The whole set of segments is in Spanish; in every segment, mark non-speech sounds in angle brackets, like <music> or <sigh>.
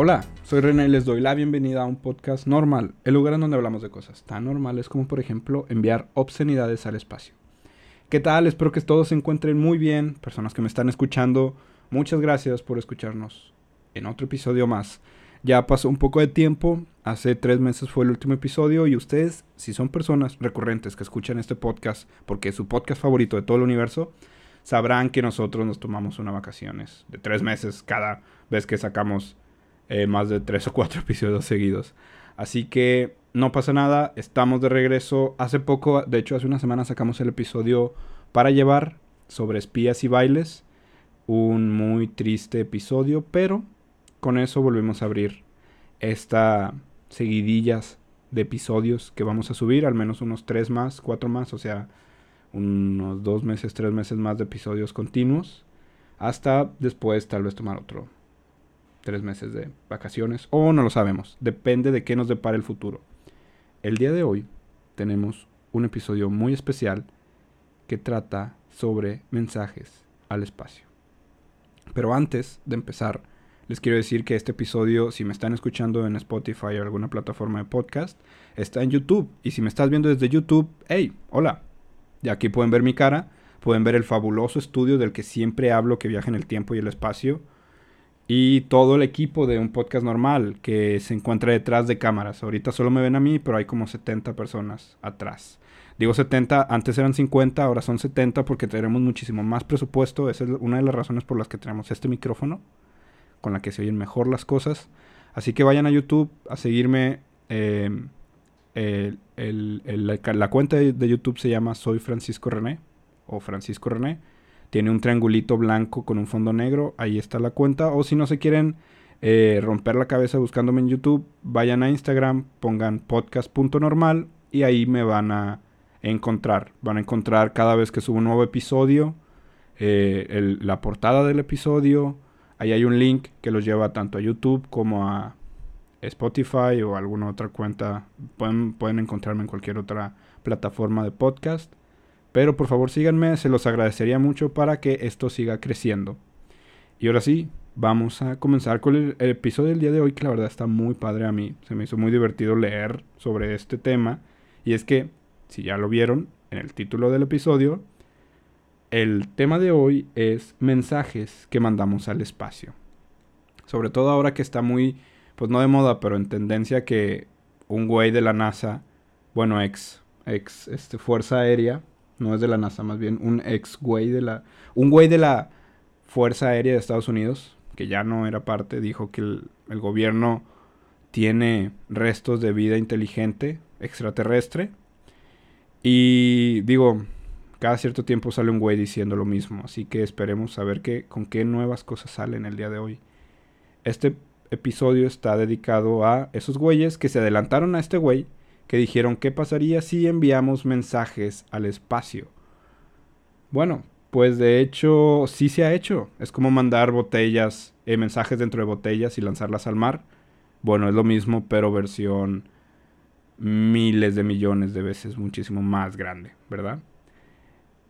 Hola, soy René y les doy la bienvenida a un podcast normal, el lugar en donde hablamos de cosas tan normales como por ejemplo enviar obscenidades al espacio. ¿Qué tal? Espero que todos se encuentren muy bien, personas que me están escuchando, muchas gracias por escucharnos en otro episodio más. Ya pasó un poco de tiempo, hace tres meses fue el último episodio y ustedes, si son personas recurrentes que escuchan este podcast porque es su podcast favorito de todo el universo, sabrán que nosotros nos tomamos unas vacaciones de tres meses cada vez que sacamos eh, más de tres o cuatro <laughs> episodios seguidos. Así que no pasa nada, estamos de regreso. Hace poco, de hecho hace una semana sacamos el episodio para llevar sobre espías y bailes. Un muy triste episodio, pero con eso volvemos a abrir esta seguidillas de episodios que vamos a subir, al menos unos tres más, cuatro más, o sea, unos dos meses, tres meses más de episodios continuos, hasta después tal vez tomar otro tres meses de vacaciones, o no lo sabemos, depende de qué nos depara el futuro. El día de hoy tenemos un episodio muy especial que trata sobre mensajes al espacio. Pero antes de empezar, les quiero decir que este episodio, si me están escuchando en Spotify o alguna plataforma de podcast, está en YouTube. Y si me estás viendo desde YouTube, hey, hola. Y aquí pueden ver mi cara, pueden ver el fabuloso estudio del que siempre hablo que viaja en el tiempo y el espacio. Y todo el equipo de un podcast normal que se encuentra detrás de cámaras. Ahorita solo me ven a mí, pero hay como 70 personas atrás. Digo 70, antes eran 50, ahora son 70 porque tenemos muchísimo más presupuesto. Esa es una de las razones por las que tenemos este micrófono con la que se oyen mejor las cosas. Así que vayan a YouTube a seguirme. Em, la, cuenta de, YouTube se llama Soy Francisco René o Francisco René. Tiene un triangulito blanco con un fondo negro. Ahí está la cuenta. O si no se quieren eh, romper la cabeza buscándome en YouTube, vayan a Instagram, pongan podcast.normal y ahí me van a encontrar. Van a encontrar cada vez que subo un nuevo episodio, eh, la portada del episodio, Ahí hay un link que los lleva tanto a YouTube como a Spotify o alguna otra cuenta. Pueden, pueden encontrarme en cualquier otra plataforma de podcast. Pero por favor síganme, se los agradecería mucho para que esto siga creciendo. Y ahora sí, vamos a comenzar con el, episodio del día de hoy, que la verdad está muy padre a mí. Se me hizo muy divertido leer sobre este tema. Y es que, si ya lo vieron en el título del episodio, el tema de hoy es mensajes que mandamos al espacio. Sobre todo ahora que está muy, pues no de moda, pero en tendencia que un güey de la NASA, bueno, ex, ex, este, Fuerza Aérea, no es de la NASA, más bien un ex güey de la, un güey de la Fuerza Aérea de Estados Unidos, que ya no era parte, dijo que el, gobierno tiene restos de vida inteligente extraterrestre. Y digo, cada cierto tiempo sale un güey diciendo lo mismo, así que esperemos a ver qué, con qué nuevas cosas salen el día de hoy. Este episodio está dedicado a esos güeyes que se adelantaron a este güey, que dijeron qué pasaría si enviamos mensajes al espacio. Bueno, pues de hecho sí se ha hecho. Es como mandar botellas, eh, mensajes dentro de botellas y lanzarlas al mar. Bueno, es lo mismo, pero versión miles de millones de veces muchísimo más grande, ¿verdad?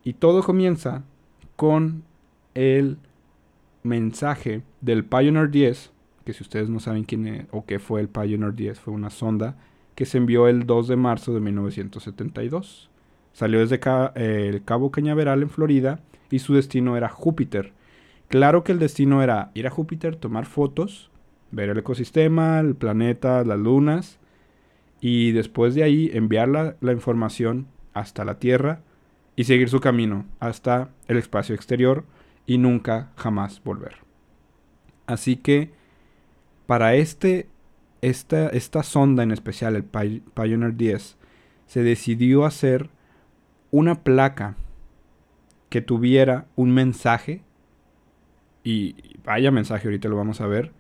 Y todo comienza con el mensaje del Pioneer 10, que si ustedes no saben quién es, o qué fue el Pioneer 10, fue una sonda que se envió el 2 de marzo de 1972. Salió desde el Cabo Cañaveral en Florida y su destino era Júpiter. Claro que el destino era ir a Júpiter, tomar fotos, ver el ecosistema, el planeta, las lunas y después de ahí enviar la información hasta la Tierra y seguir su camino hasta el espacio exterior y nunca jamás volver. Así que para este, esta, esta sonda en especial, el Pioneer 10, se decidió hacer una placa que tuviera un mensaje, y vaya mensaje, ahorita lo vamos a ver,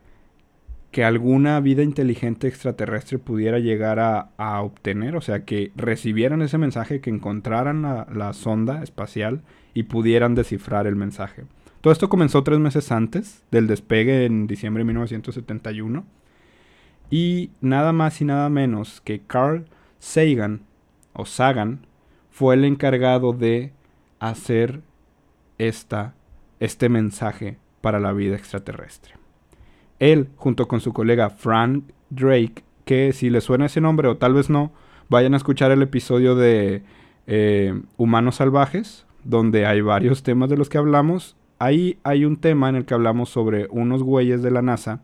que alguna vida inteligente extraterrestre pudiera llegar a, obtener, o sea, que recibieran ese mensaje, que encontraran la, sonda espacial y pudieran descifrar el mensaje. Todo esto comenzó tres meses antes del despegue en diciembre de 1971. Y nada más y nada menos que Carl Sagan, o Sagan, fue el encargado de hacer esta, este mensaje para la vida extraterrestre. Él, junto con su colega Frank Drake, que si le suena ese nombre o tal vez no, vayan a escuchar el episodio de eh, Humanos Salvajes, donde hay varios temas de los que hablamos. Ahí hay un tema en el que hablamos sobre unos güeyes de la NASA.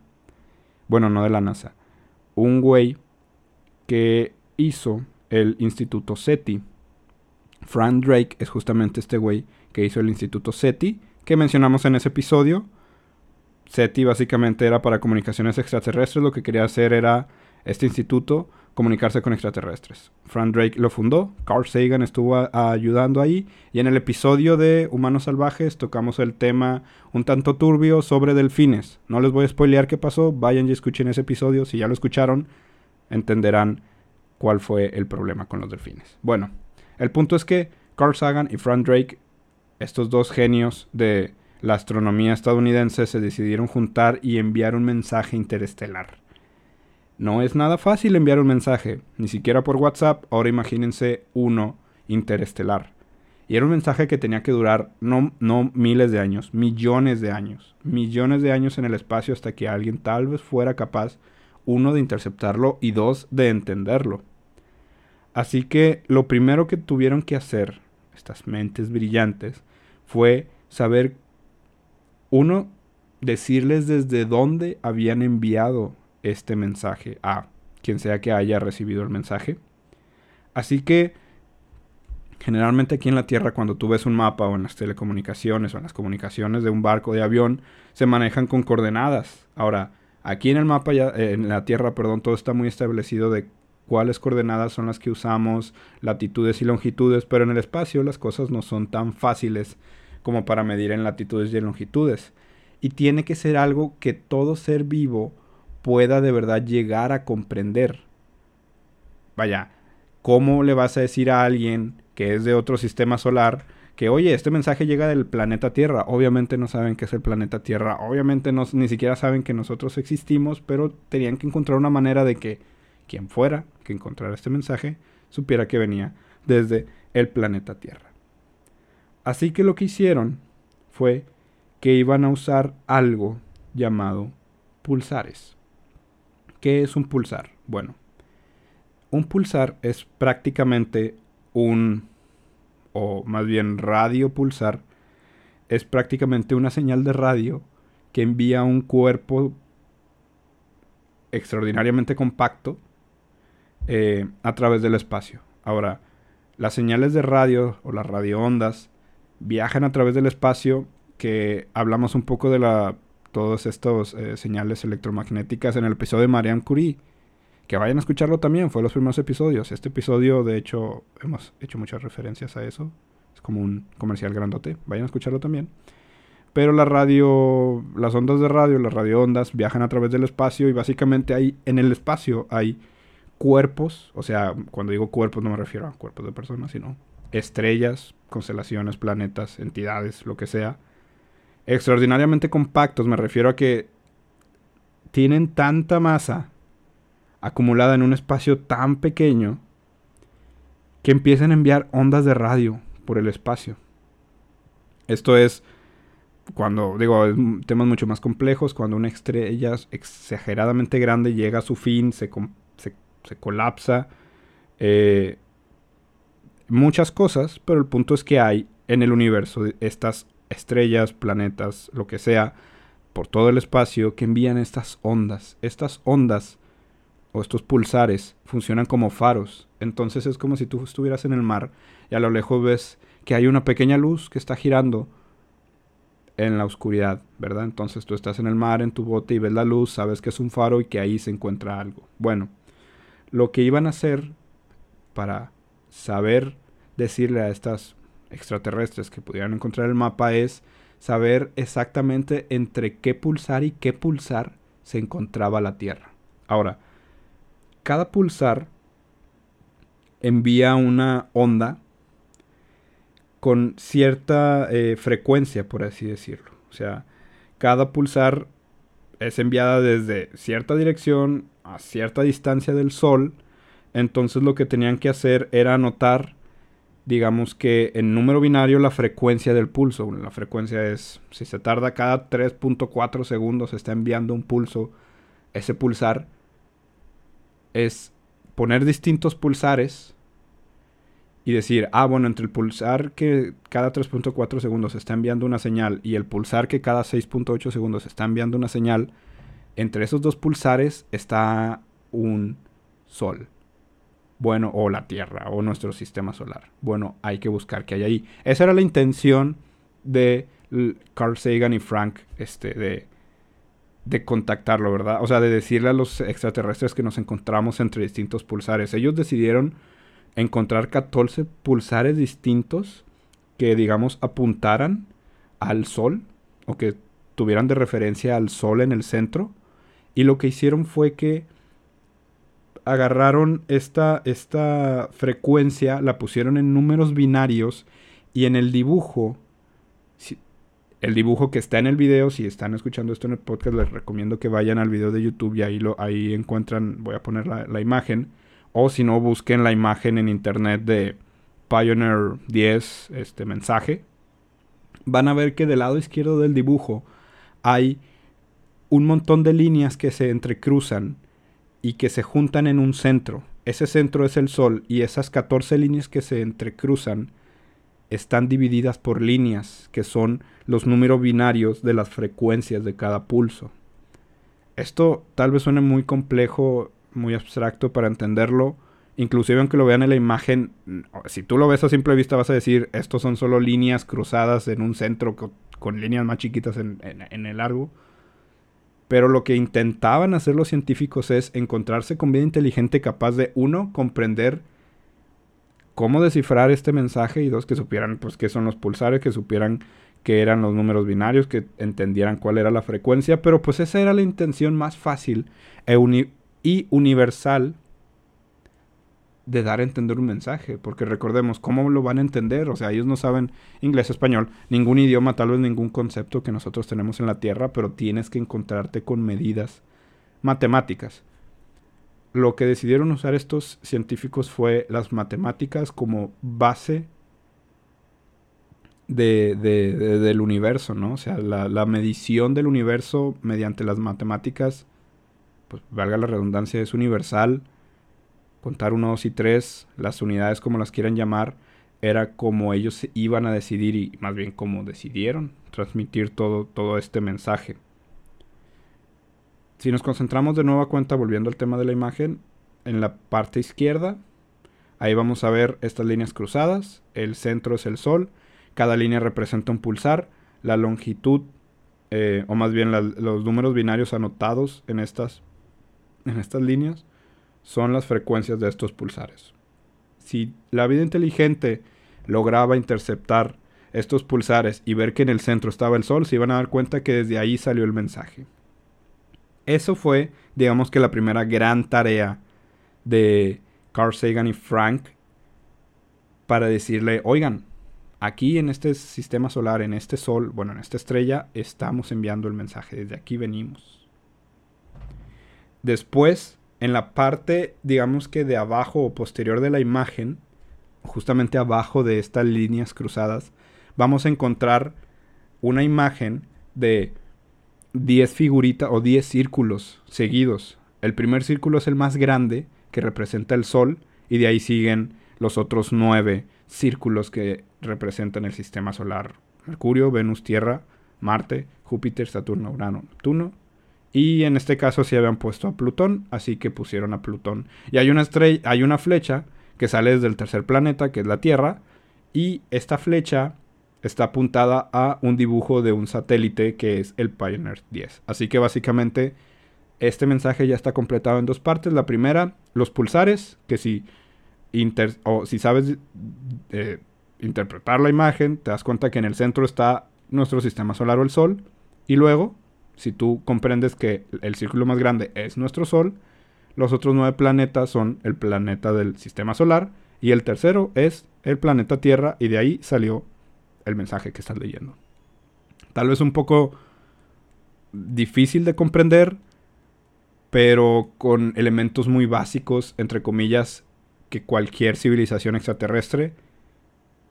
Bueno, no de la NASA. Un güey que hizo el Instituto SETI. Frank Drake es justamente este güey que hizo el Instituto SETI, que mencionamos en ese episodio. SETI básicamente era para comunicaciones extraterrestres, lo que quería hacer era este instituto comunicarse con extraterrestres. Frank Drake lo fundó, Carl Sagan estuvo ayudando ahí y en el episodio de Humanos Salvajes tocamos el tema un tanto turbio sobre delfines. No les voy a spoilear qué pasó, vayan y escuchen ese episodio, si ya lo escucharon entenderán cuál fue el problema con los delfines. Bueno, el punto es que Carl Sagan y Frank Drake, estos dos genios de la astronomía estadounidense, se decidieron juntar y enviar un mensaje interestelar. No es nada fácil enviar un mensaje, ni siquiera por WhatsApp, ahora imagínense uno interestelar. Y era un mensaje que tenía que durar no, no miles de años, millones de años, millones de años en el espacio hasta que alguien tal vez fuera capaz, uno, de interceptarlo y dos, de entenderlo. Así que lo primero que tuvieron que hacer, estas mentes brillantes, fue saber, uno, decirles desde dónde habían enviado este mensaje a quien sea que haya recibido el mensaje. Así que generalmente aquí en la Tierra cuando tú ves un mapa o en las telecomunicaciones o en las comunicaciones de un barco de avión se manejan con coordenadas. Ahora, aquí en el mapa ya eh, en la Tierra, perdón, todo está muy establecido de cuáles coordenadas son las que usamos, latitudes y longitudes, pero en el espacio las cosas no son tan fáciles como para medir en latitudes y en longitudes. Y tiene que ser algo que todo ser vivo pueda de verdad llegar a comprender. Vaya, ¿cómo le vas a decir a alguien que es de otro sistema solar que, oye, este mensaje llega del planeta Tierra? Obviamente no saben qué es el planeta Tierra, obviamente no, ni siquiera saben que nosotros existimos, pero tenían que encontrar una manera de que quien fuera que encontrara este mensaje supiera que venía desde el planeta Tierra. Así que lo que hicieron fue que iban a usar algo llamado pulsares. ¿Qué es un pulsar? Bueno, un pulsar es prácticamente un, o más bien radio pulsar, es prácticamente una señal de radio que envía un cuerpo extraordinariamente compacto eh, a través del espacio. Ahora, las señales de radio o las radioondas viajan a través del espacio que hablamos un poco de la todas estas eh, señales electromagnéticas en el episodio de Marianne Curie. Que vayan a escucharlo también, fue los primeros episodios. Este episodio, de hecho, hemos hecho muchas referencias a eso. Es como un comercial grandote. Vayan a escucharlo también. Pero la radio, las ondas de radio, las radioondas viajan a través del espacio y básicamente hay, en el espacio hay cuerpos, o sea, cuando digo cuerpos no me refiero a cuerpos de personas, sino estrellas, constelaciones, planetas, entidades, lo que sea, extraordinariamente compactos, me refiero a que tienen tanta masa acumulada en un espacio tan pequeño que empiezan a enviar ondas de radio por el espacio. Esto es cuando, digo, temas mucho más complejos, cuando una estrella exageradamente grande llega a su fin, se, colapsa, eh, muchas cosas, pero el punto es que hay en el universo estas estrellas, planetas, lo que sea, por todo el espacio que envían estas ondas. Estas ondas o estos pulsares funcionan como faros. Entonces es como si tú estuvieras en el mar y a lo lejos ves que hay una pequeña luz que está girando en la oscuridad, ¿verdad? Entonces tú estás en el mar, en tu bote y ves la luz, sabes que es un faro y que ahí se encuentra algo. Bueno, lo que iban a hacer para saber decirle a estas extraterrestres que pudieran encontrar el mapa es saber exactamente entre qué pulsar y qué pulsar se encontraba la Tierra. Ahora, cada pulsar envía una onda con cierta eh, frecuencia, por así decirlo. O sea, cada pulsar es enviada desde cierta dirección a cierta distancia del Sol. Entonces lo que tenían que hacer era anotar digamos que en número binario la frecuencia del pulso. La frecuencia es, si se tarda cada 3.4 segundos, se está enviando un pulso. Ese pulsar es poner distintos pulsares y decir, ah, bueno, entre el pulsar que cada 3.4 segundos está enviando una señal y el pulsar que cada 6.8 segundos está enviando una señal, entre esos dos pulsares está un sol. Bueno, o la Tierra, o nuestro sistema solar. Bueno, hay que buscar qué hay ahí. Esa era la intención de Carl Sagan y Frank, este, de, de contactarlo, ¿verdad? O sea, de decirle a los extraterrestres que nos encontramos entre distintos pulsares. Ellos decidieron encontrar 14 pulsares distintos que, digamos, apuntaran al Sol o que tuvieran de referencia al Sol en el centro. Y lo que hicieron fue que agarraron esta, esta frecuencia, la pusieron en números binarios y en el dibujo, el dibujo que está en el video, si están escuchando esto en el podcast, les recomiendo que vayan al video de YouTube y ahí, lo, ahí encuentran, voy a poner la, imagen, o si no, busquen la imagen en internet de Pioneer 10, este mensaje. Van a ver que del lado izquierdo del dibujo hay un montón de líneas que se entrecruzan y que se juntan en un centro. Ese centro es el Sol y esas 14 líneas que se entrecruzan están divididas por líneas que son los números binarios de las frecuencias de cada pulso. Esto tal vez suene muy complejo, muy abstracto para entenderlo. Inclusive aunque lo vean en la imagen, si tú lo ves a simple vista vas a decir, estos son solo líneas cruzadas en un centro con, líneas más chiquitas en, en el largo. Pero lo que intentaban hacer los científicos es encontrarse con vida inteligente capaz de, uno, comprender cómo descifrar este mensaje y dos, que supieran pues qué son los pulsares, que supieran qué eran los números binarios, que entendieran cuál era la frecuencia, pero pues esa era la intención más fácil e y universal de dar a entender un mensaje, porque recordemos, ¿cómo lo van a entender? O sea, ellos no saben inglés, español, ningún idioma, tal vez ningún concepto que nosotros tenemos en la Tierra, pero tienes que encontrarte con medidas matemáticas. Lo que decidieron usar estos científicos fue las matemáticas como base de, del universo, ¿no? O sea, la, la medición del universo mediante las matemáticas, pues valga la redundancia, es universal contar uno, dos y tres, las unidades como las quieran llamar, era como ellos iban a decidir y más bien como decidieron transmitir todo, todo este mensaje. Si nos concentramos de nueva cuenta, volviendo al tema de la imagen, en la parte izquierda, ahí vamos a ver estas líneas cruzadas, el centro es el Sol, cada línea representa un pulsar, la longitud, eh, o más bien los números binarios anotados en estas, en estas líneas, son las frecuencias de estos pulsares. Si la vida inteligente lograba interceptar estos pulsares y ver que en el centro estaba el Sol, se iban a dar cuenta que desde ahí salió el mensaje. Eso fue, digamos que la primera gran tarea de Carl Sagan y Frank para decirle, oigan, aquí en este sistema solar, en este Sol, bueno, en esta estrella, estamos enviando el mensaje, desde aquí venimos. Después en la parte, digamos que de abajo o posterior de la imagen, justamente abajo de estas líneas cruzadas, vamos a encontrar una imagen de 10 figuritas o 10 círculos seguidos. El primer círculo es el más grande, que representa el Sol, y de ahí siguen los otros 9 círculos que representan el sistema solar. Mercurio, Venus, Tierra, Marte, Júpiter, Saturno, Urano, Neptuno y en este caso sí habían puesto a Plutón, así que pusieron a Plutón. Y hay una estrella, hay una flecha que sale desde el tercer planeta, que es la Tierra, y esta flecha está apuntada a un dibujo de un satélite que es el Pioneer 10. Así que básicamente este mensaje ya está completado en dos partes. La primera, los pulsares, que si, o si sabes eh, interpretar la imagen, te das cuenta que en el centro está nuestro sistema solar o el Sol. Y luego si tú comprendes que el círculo más grande es nuestro Sol, los otros nueve planetas son el planeta del sistema solar y el tercero es el planeta Tierra y de ahí salió el mensaje que estás leyendo. Tal vez un poco difícil de comprender, pero con elementos muy básicos, entre comillas, que cualquier civilización extraterrestre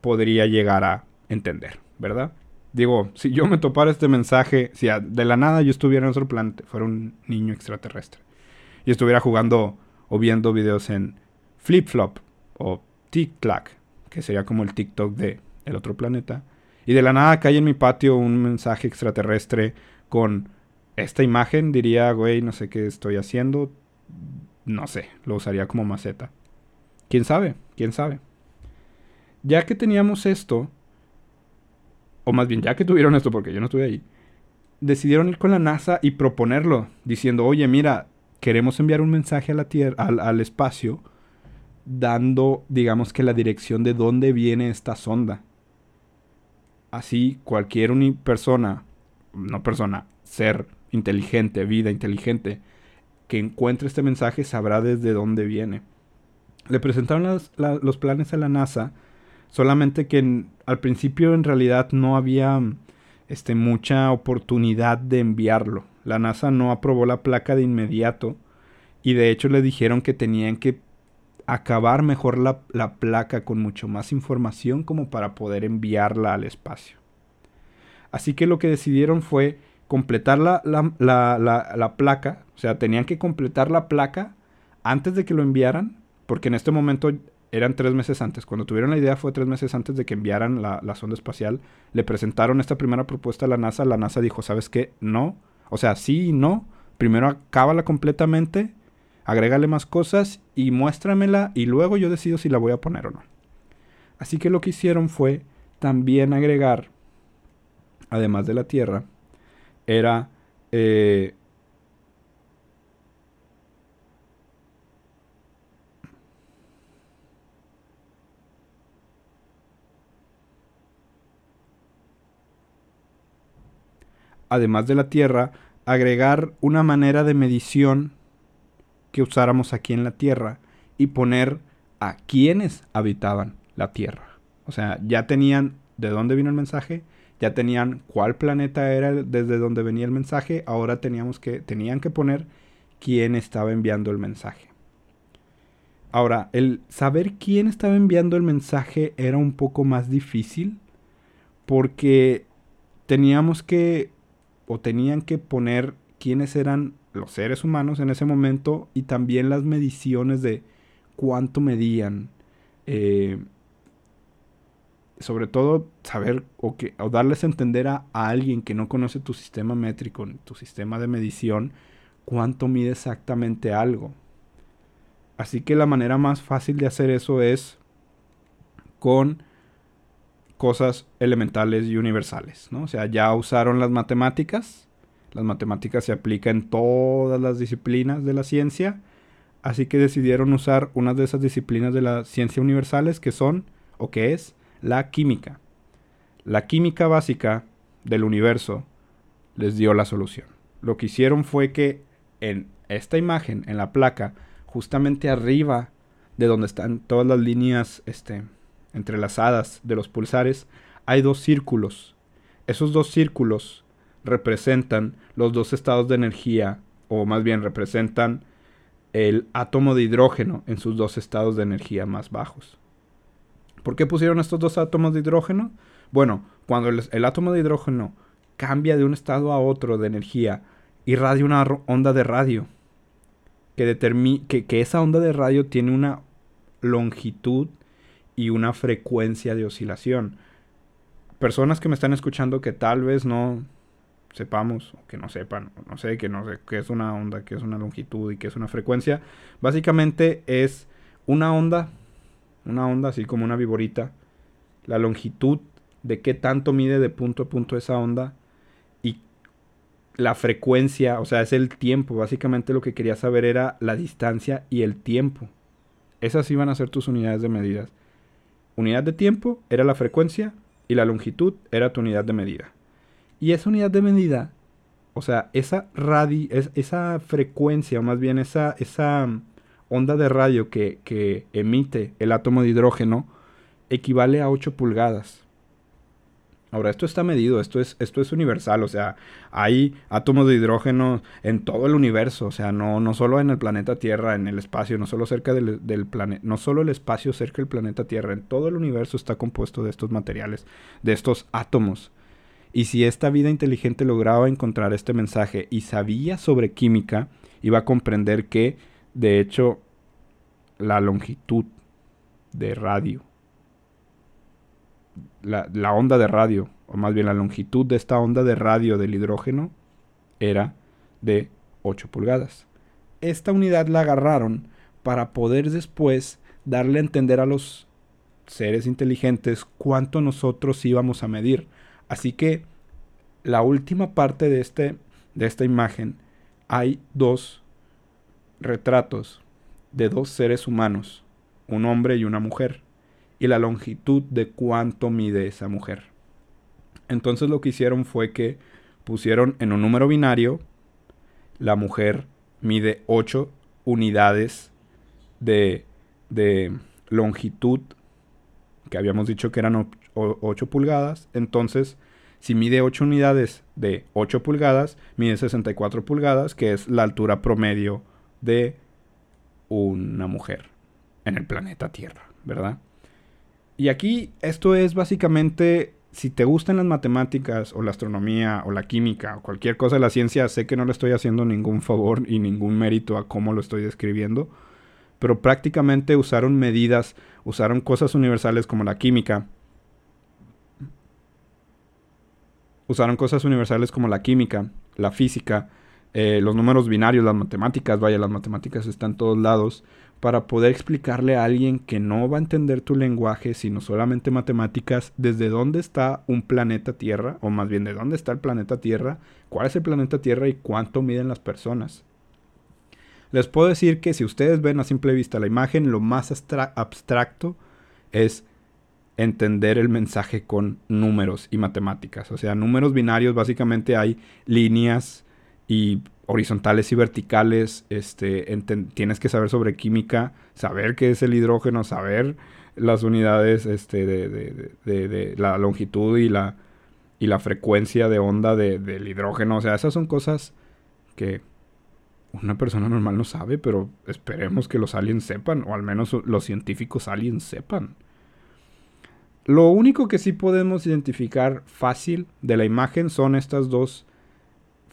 podría llegar a entender, ¿verdad? Digo, si yo me topara este mensaje, si de la nada yo estuviera en otro planeta, fuera un niño extraterrestre, y estuviera jugando o viendo videos en Flip Flop o TikTok, que sería como el TikTok de el otro planeta, y de la nada cae en mi patio un mensaje extraterrestre con esta imagen, diría, güey, no sé qué estoy haciendo, no sé, lo usaría como maceta. ¿Quién sabe? ¿Quién sabe? Ya que teníamos esto, o más bien ya que tuvieron esto, porque yo no estuve ahí, decidieron ir con la NASA y proponerlo, diciendo, oye, mira, queremos enviar un mensaje a la Tierra, al, espacio, dando, digamos que la dirección de dónde viene esta sonda. Así, cualquier persona, no persona, ser inteligente, vida inteligente, que encuentre este mensaje sabrá desde dónde viene. Le presentaron los planes a la NASA Solamente que al principio en realidad no había este, mucha oportunidad de enviarlo. La NASA no aprobó la placa de inmediato y de hecho le dijeron que tenían que acabar mejor la, la placa con mucho más información como para poder enviarla al espacio. Así que lo que decidieron fue completar la, la, la, placa, o sea, tenían que completar la placa antes de que lo enviaran, porque en este momento eran tres meses antes. Cuando tuvieron la idea fue tres meses antes de que enviaran la, sonda espacial. Le presentaron esta primera propuesta a la NASA. La NASA dijo, ¿sabes qué? No. O sea, sí y no. Primero acábala completamente, agrégale más cosas y muéstramela y luego yo decido si la voy a poner o no. Así que lo que hicieron fue también agregar, además de la Tierra, era eh, además de la Tierra, agregar una manera de medición que usáramos aquí en la Tierra y poner a quienes habitaban la Tierra. O sea, ya tenían de dónde vino el mensaje, ya tenían cuál planeta era desde donde venía el mensaje, ahora teníamos que, tenían que poner quién estaba enviando el mensaje. Ahora, el saber quién estaba enviando el mensaje era un poco más difícil porque teníamos que o tenían que poner quiénes eran los seres humanos en ese momento y también las mediciones de cuánto medían. Eh, sobre todo saber o, que, o darles a entender a, a, alguien que no conoce tu sistema métrico, tu sistema de medición, cuánto mide exactamente algo. Así que la manera más fácil de hacer eso es con cosas elementales y universales, ¿no? O sea, ya usaron las matemáticas, las matemáticas se aplican en todas las disciplinas de la ciencia, así que decidieron usar una de esas disciplinas de la ciencia universales que son, o que es, la química. La química básica del universo les dio la solución. Lo que hicieron fue que en esta imagen, en la placa, justamente arriba de donde están todas las líneas este, entrelazadas de los pulsares, hay dos círculos. Esos dos círculos representan los dos estados de energía, o más bien representan el átomo de hidrógeno en sus dos estados de energía más bajos. ¿Por qué pusieron estos dos átomos de hidrógeno? Bueno, cuando el, átomo de hidrógeno cambia de un estado a otro de energía, irradia una onda de radio. Que, que, que esa onda de radio tiene una longitud y una frecuencia de oscilación. Personas que me están escuchando que tal vez no sepamos o que no sepan, no sé, que no sé qué es una onda, qué es una longitud y qué es una frecuencia, básicamente es una onda, una onda así como una viborita, la longitud de qué tanto mide de punto a punto esa onda y la frecuencia, o sea, es el tiempo, básicamente lo que quería saber era la distancia y el tiempo. Esas iban a ser tus unidades de medidas. Unidad de tiempo era la frecuencia y la longitud era tu unidad de medida. Y esa unidad de medida, o sea, esa radi esa frecuencia, o más bien esa, esa onda de radio que, que emite el átomo de hidrógeno, equivale a 8 pulgadas. Ahora, esto está medido, esto es, esto es universal, o sea, hay átomos de hidrógeno en todo el universo, o sea, no, no solo en el planeta Tierra, en el espacio, no solo cerca del, del planeta, no solo el espacio cerca del planeta Tierra, en todo el universo está compuesto de estos materiales, de estos átomos. Y si esta vida inteligente lograba encontrar este mensaje y sabía sobre química, iba a comprender que, de hecho, la longitud de radio la, onda de radio, o más bien la longitud de esta onda de radio del hidrógeno, era de 8 pulgadas. Esta unidad la agarraron para poder después darle a entender a los seres inteligentes cuánto nosotros íbamos a medir. Así que la última parte de, este, de esta imagen hay dos retratos de dos seres humanos, un hombre y una mujer y la longitud de cuánto mide esa mujer. Entonces lo que hicieron fue que pusieron en un número binario, la mujer mide 8 unidades de, de longitud, que habíamos dicho que eran 8 pulgadas, entonces si mide 8 unidades de 8 pulgadas, mide 64 pulgadas, que es la altura promedio de una mujer en el planeta Tierra, ¿verdad? Y aquí esto es básicamente, si te gustan las matemáticas o la astronomía o la química o cualquier cosa de la ciencia, sé que no le estoy haciendo ningún favor y ningún mérito a cómo lo estoy describiendo, pero prácticamente usaron medidas, usaron cosas universales como la química, usaron cosas universales como la química, la física, eh, los números binarios, las matemáticas, vaya, las matemáticas están en todos lados, para poder explicarle a alguien que no va a entender tu lenguaje, sino solamente matemáticas, desde dónde está un planeta Tierra, o más bien de dónde está el planeta Tierra, cuál es el planeta Tierra y cuánto miden las personas. Les puedo decir que si ustedes ven a simple vista la imagen, lo más abstracto es entender el mensaje con números y matemáticas. O sea, números binarios básicamente hay líneas y horizontales y verticales, este, tienes que saber sobre química, saber qué es el hidrógeno, saber las unidades este, de, la longitud y la, y la frecuencia de onda del hidrógeno. O sea, esas son cosas que una persona normal no sabe, pero esperemos que los aliens sepan, o al menos los científicos aliens sepan. Lo único que sí podemos identificar fácil de la imagen son estas dos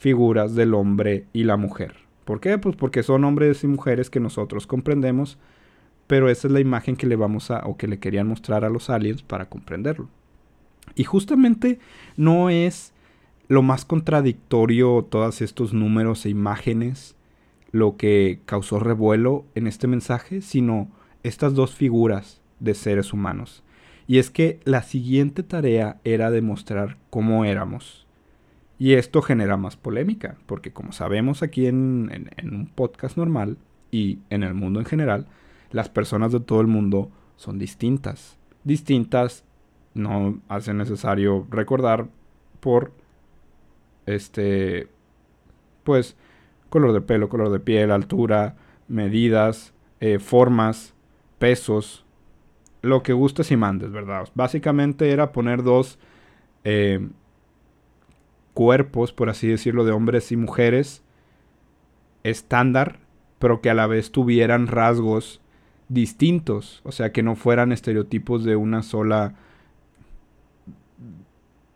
figuras del hombre y la mujer. ¿Por qué? Pues porque son hombres y mujeres que nosotros comprendemos, pero esa es la imagen que le vamos a o que le querían mostrar a los aliens para comprenderlo. Y justamente no es lo más contradictorio todos estos números e imágenes lo que causó revuelo en este mensaje, sino estas dos figuras de seres humanos. Y es que la siguiente tarea era demostrar cómo éramos y esto genera más polémica, porque como sabemos aquí en, un podcast normal y en el mundo en general, las personas de todo el mundo son distintas. Distintas no hace necesario recordar por este pues color de pelo, color de piel, altura, medidas, eh, formas, pesos, lo que gustes y mandes, ¿verdad? Básicamente era poner dos eh, cuerpos, por así decirlo, de hombres y mujeres estándar, pero que a la vez tuvieran rasgos distintos, o sea, que no fueran estereotipos de una sola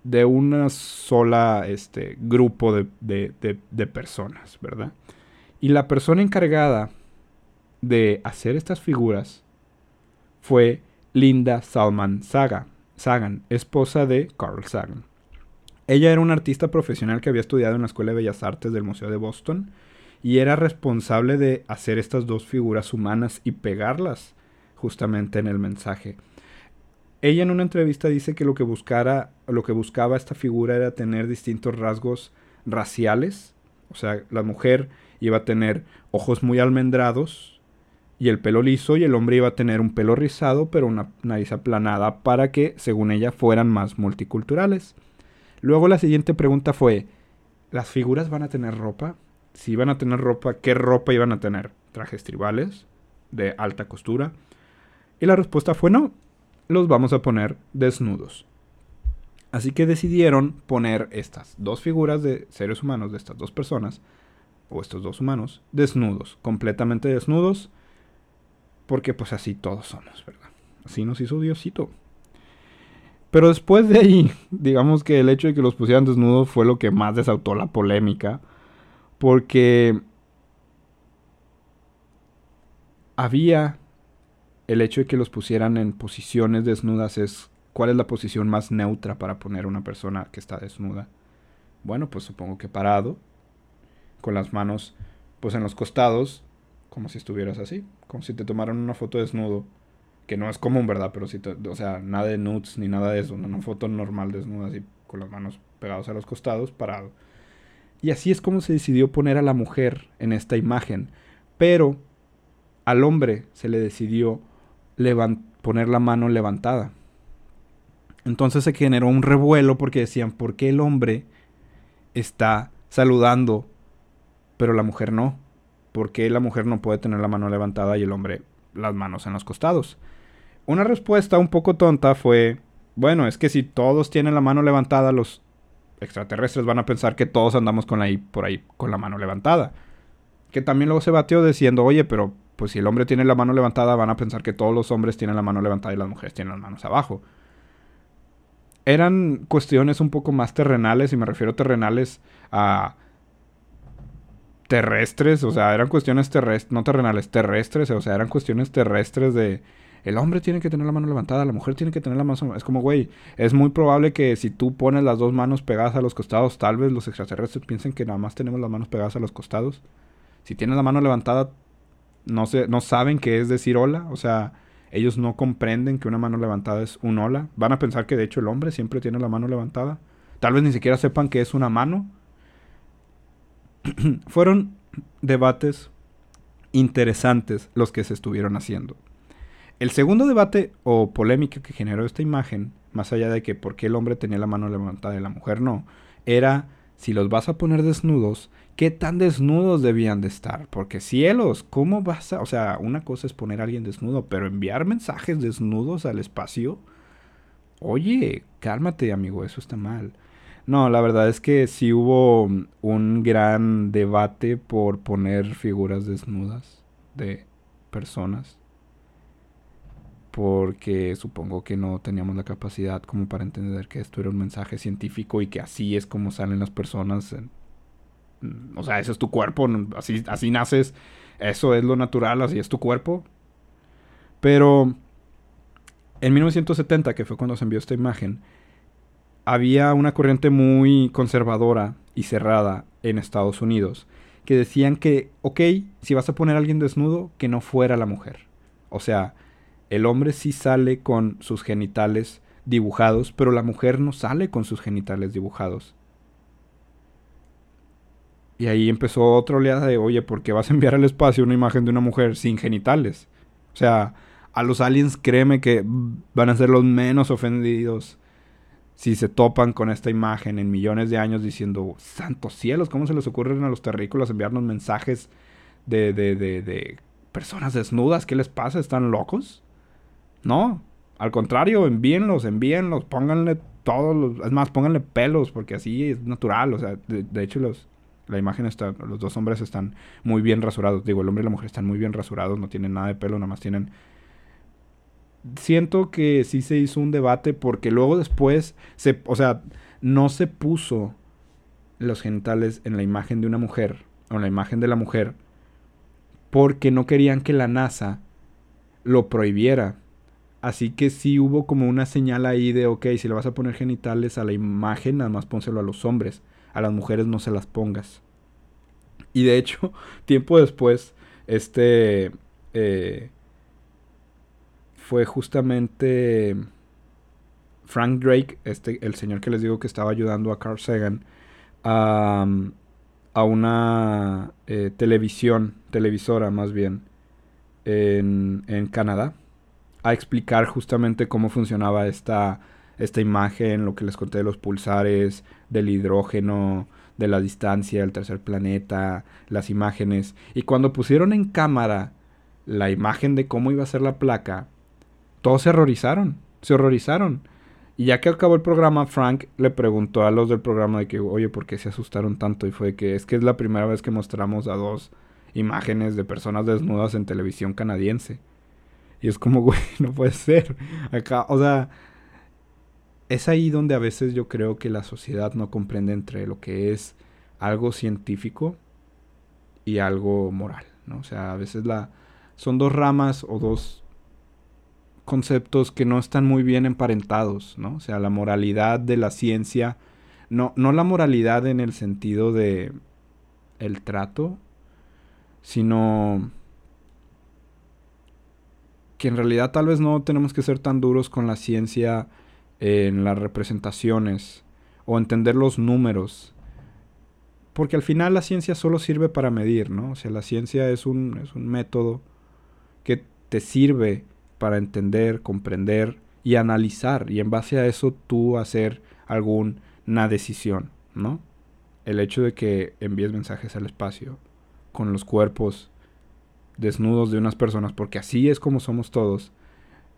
de una sola este, grupo de, de, de, personas, ¿verdad? Y la persona encargada de hacer estas figuras fue Linda Salman Saga, Sagan, esposa de Carl Sagan. Ella era una artista profesional que había estudiado en la Escuela de Bellas Artes del Museo de Boston y era responsable de hacer estas dos figuras humanas y pegarlas justamente en el mensaje. Ella en una entrevista dice que lo que buscara, lo que buscaba esta figura era tener distintos rasgos raciales, o sea, la mujer iba a tener ojos muy almendrados y el pelo liso y el hombre iba a tener un pelo rizado pero una nariz aplanada para que, según ella, fueran más multiculturales. Luego la siguiente pregunta fue, ¿las figuras van a tener ropa? Si van a tener ropa, ¿qué ropa iban a tener? ¿Trajes tribales? ¿De alta costura? Y la respuesta fue no, los vamos a poner desnudos. Así que decidieron poner estas dos figuras de seres humanos, de estas dos personas, o estos dos humanos, desnudos, completamente desnudos, porque pues así todos somos, ¿verdad? Así nos hizo Diosito. Pero después de ahí, <laughs> digamos que el hecho de que los pusieran desnudos fue lo que más desautó la polémica, porque había el hecho de que los pusieran en posiciones desnudas es cuál es la posición más neutra para poner a una persona que está desnuda. Bueno, pues supongo que parado, con las manos pues en los costados, como si estuvieras así, como si te tomaran una foto desnudo, que no es común, ¿verdad? Pero si, o sea, nada de nudes ni nada de eso, una foto normal desnuda así, con las manos pegadas a los costados, parado. Y así es como se decidió poner a la mujer en esta imagen, pero al hombre se le decidió poner la mano levantada. Entonces se generó un revuelo porque decían, ¿por qué el hombre está saludando, pero la mujer no? ¿Por qué la mujer no puede tener la mano levantada y el hombre las manos en los costados? Una respuesta un poco tonta fue, bueno, es que si todos tienen la mano levantada, los extraterrestres van a pensar que todos andamos con la, por ahí con la mano levantada. Que también luego se batió diciendo, oye, pero pues si el hombre tiene la mano levantada, van a pensar que todos los hombres tienen la mano levantada y las mujeres tienen las manos abajo. Eran cuestiones un poco más terrenales, y me refiero terrenales a terrestres, o sea, eran cuestiones terrestres, no terrenales, terrestres, o sea, eran cuestiones terrestres de el hombre tiene que tener la mano levantada, la mujer tiene que tener la mano... Es como, güey, es muy probable que si tú pones las dos manos pegadas a los costados, tal vez los extraterrestres piensen que nada más tenemos las manos pegadas a los costados. Si tienes la mano levantada, no, se, no saben qué es decir hola, o sea, ellos no comprenden que una mano levantada es un hola. Van a pensar que de hecho el hombre siempre tiene la mano levantada. Tal vez ni siquiera sepan que es una mano. <clears throat> Fueron debates interesantes los que se estuvieron haciendo. El segundo debate o polémica que generó esta imagen, más allá de que por qué el hombre tenía la mano levantada y la mujer no, era si los vas a poner desnudos, ¿qué tan desnudos debían de estar? Porque cielos, ¿cómo vas a...? O sea, una cosa es poner a alguien desnudo, pero enviar mensajes desnudos al espacio... Oye, cálmate, amigo, eso está mal. No, la verdad es que sí hubo un gran debate por poner figuras desnudas de personas porque supongo que no teníamos la capacidad como para entender que esto era un mensaje científico y que así es como salen las personas. o sea, ese es tu cuerpo, así, así naces, eso es lo natural, así es tu cuerpo. Pero en 1970, que fue cuando se envió esta imagen, había una corriente muy conservadora y cerrada en Estados Unidos que decían que, ok, si vas a poner a alguien desnudo, que no fuera la mujer. O sea, el hombre sí sale con sus genitales dibujados, pero la mujer no sale con sus genitales dibujados. Y ahí empezó otra oleada de, oye, ¿por qué vas a enviar al espacio una imagen de una mujer sin genitales? O sea, a los aliens créeme que van a ser los menos ofendidos si se topan con esta imagen en millones de años diciendo, santos cielos, ¿cómo se les ocurren a los terrícolas enviarnos mensajes de, de, de, de personas desnudas? ¿Qué les pasa? ¿Están locos? No, al contrario, envíenlos, envíenlos, pónganle todos los, es más, pónganle pelos, porque así es natural, o sea, de, hecho los, la imagen está, los dos hombres están muy bien rasurados, digo, el hombre y la mujer están muy bien rasurados, no tienen nada de pelo, nada más tienen... Siento que sí se hizo un debate porque luego después, se, o sea, no se puso los genitales en la imagen de una mujer, o en la imagen de la mujer, porque no querían que la NASA lo prohibiera Así que sí hubo como una señal ahí de, ok, si le vas a poner genitales a la imagen, nada más pónselo a los hombres. A las mujeres no se las pongas. Y de hecho, <laughs> tiempo después, este... Eh, fue justamente Frank Drake, este, el señor que les digo que estaba ayudando a Carl Sagan, a, a una eh, televisión, televisora más bien, en, en Canadá a explicar justamente cómo funcionaba esta, esta imagen, lo que les conté de los pulsares, del hidrógeno, de la distancia, el tercer planeta, las imágenes. Y cuando pusieron en cámara la imagen de cómo iba a ser la placa, todos se horrorizaron, se horrorizaron. Y ya que acabó el programa, Frank le preguntó a los del programa de que, oye, ¿por qué se asustaron tanto? Y fue que es que es la primera vez que mostramos a dos imágenes de personas desnudas en televisión canadiense. Y es como, <laughs> güey, no puede ser. Acá, o sea, es ahí donde a veces yo creo que la sociedad no comprende entre lo que es algo científico y algo moral, ¿no? O sea, a veces la son dos ramas o dos conceptos que no están muy bien emparentados, ¿no? O sea, la moralidad de la ciencia, no, no la moralidad en el sentido de el trato, sino que en realidad tal vez no tenemos que ser tan duros con la ciencia en las representaciones o entender los números. Porque al final la ciencia solo sirve para medir, ¿no? O sea, la ciencia es un, es un método que te sirve para entender, comprender y analizar y en base a eso tú hacer alguna decisión, ¿no? El hecho de que envíes mensajes al espacio con los cuerpos desnudos de unas personas, porque así es como somos todos,